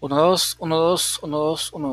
Uno, dos, uno, dos, uno, dos, uno,